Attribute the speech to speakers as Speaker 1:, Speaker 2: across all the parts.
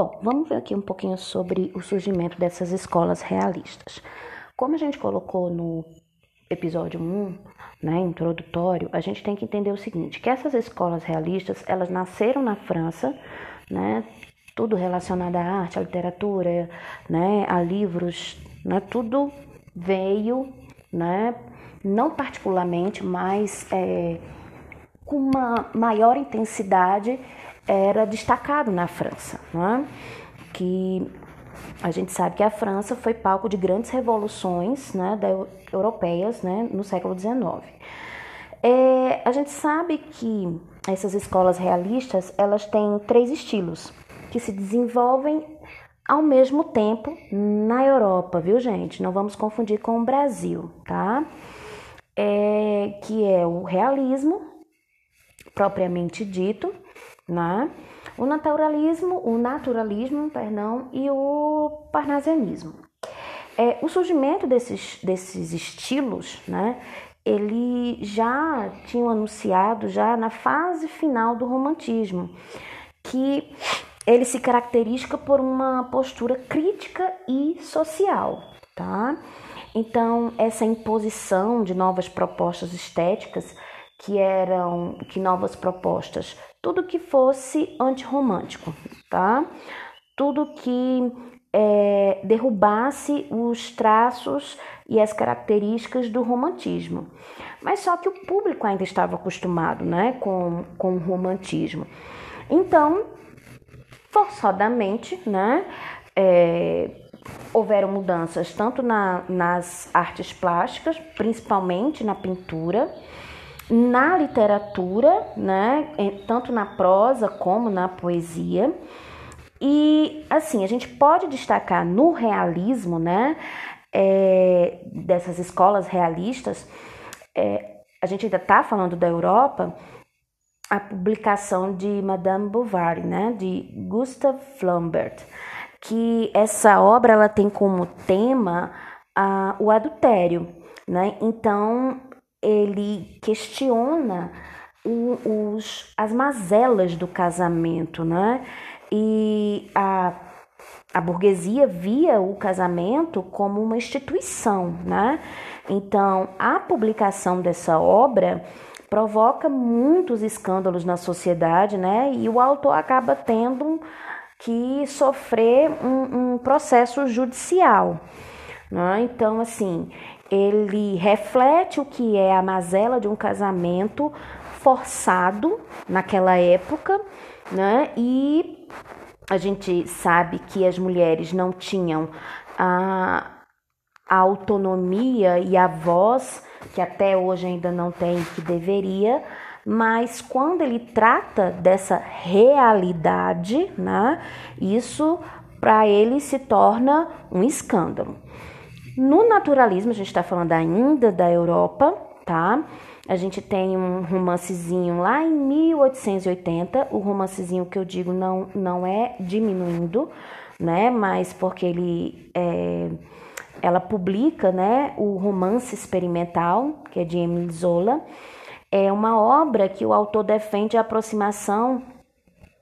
Speaker 1: Bom, vamos ver aqui um pouquinho sobre o surgimento dessas escolas realistas. Como a gente colocou no episódio 1, né, introdutório, a gente tem que entender o seguinte, que essas escolas realistas, elas nasceram na França, né, tudo relacionado à arte, à literatura, né, a livros, né, tudo veio, né, não particularmente, mas é, com uma maior intensidade era destacado na França, né, que a gente sabe que a França foi palco de grandes revoluções né, da, europeias né, no século XIX. É, a gente sabe que essas escolas realistas elas têm três estilos que se desenvolvem ao mesmo tempo na Europa, viu gente? Não vamos confundir com o Brasil, tá? É, que é o realismo propriamente dito, né? O naturalismo, o naturalismo, perdão, e o parnasianismo. É, o surgimento desses, desses estilos, né, ele já tinha anunciado já na fase final do romantismo, que ele se caracteriza por uma postura crítica e social, tá? Então, essa imposição de novas propostas estéticas, que eram que novas propostas tudo que fosse antirromântico, tá? Tudo que é, derrubasse os traços e as características do romantismo. Mas só que o público ainda estava acostumado né, com, com o romantismo. Então, forçadamente, né, é, houveram mudanças tanto na, nas artes plásticas, principalmente na pintura, na literatura, né, tanto na prosa como na poesia. E assim, a gente pode destacar no realismo, né, é, dessas escolas realistas, é, a gente ainda está falando da Europa, a publicação de Madame Bovary, né, de Gustav Flaubert, que essa obra ela tem como tema a, o adultério, né? Então ele questiona o, os, as mazelas do casamento, né? E a, a burguesia via o casamento como uma instituição, né? Então, a publicação dessa obra provoca muitos escândalos na sociedade, né? E o autor acaba tendo que sofrer um, um processo judicial. Né? Então, assim, ele reflete o que é a mazela de um casamento forçado naquela época, né? E a gente sabe que as mulheres não tinham a, a autonomia e a voz que até hoje ainda não tem, que deveria, mas quando ele trata dessa realidade, né, isso para ele se torna um escândalo. No naturalismo, a gente está falando ainda da Europa, tá? A gente tem um romancezinho lá em 1880, o romancezinho que eu digo não, não é diminuindo, né? Mas porque ele é, ela publica, né, o romance experimental, que é de Emile Zola. É uma obra que o autor defende a aproximação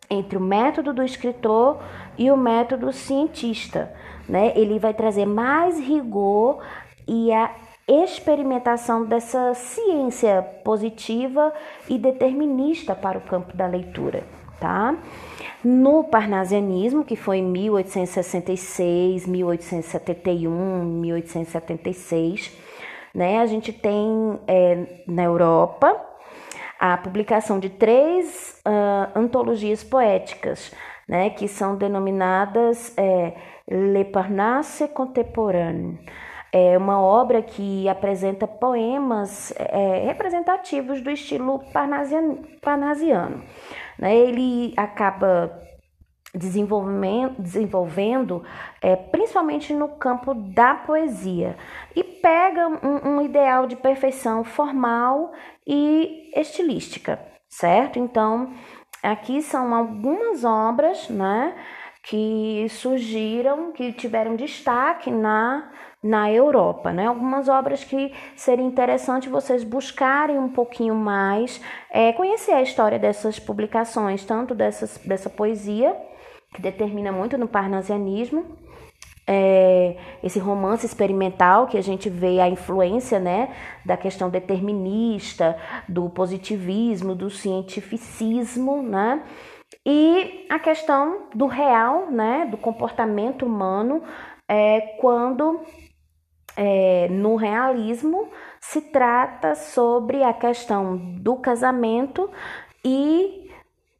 Speaker 1: entre o método do escritor e o método cientista né? Ele vai trazer mais rigor e a experimentação dessa ciência positiva e determinista para o campo da leitura, tá? No parnasianismo, que foi em 1866, 1871, 1876, né? A gente tem é, na Europa a publicação de três uh, antologias poéticas, né? Que são denominadas é, Le Parnasse Contemporain. É uma obra que apresenta poemas é, representativos do estilo parnasiano. parnasiano. Né? Ele acaba desenvolvendo é, principalmente no campo da poesia e pega um, um ideal de perfeição formal e estilística, certo? Então, aqui são algumas obras, né? Que surgiram, que tiveram destaque na, na Europa, né? Algumas obras que seria interessante vocês buscarem um pouquinho mais, é, conhecer a história dessas publicações, tanto dessas, dessa poesia que determina muito no parnasianismo. É, esse romance experimental que a gente vê a influência né, da questão determinista, do positivismo, do cientificismo, né? E a questão do real, né, do comportamento humano, é, quando é, no realismo se trata sobre a questão do casamento e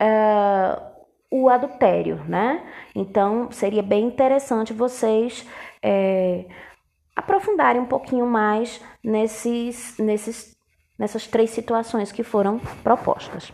Speaker 1: uh, o adultério, né? Então seria bem interessante vocês é, aprofundarem um pouquinho mais nesses, nesses, nessas três situações que foram propostas.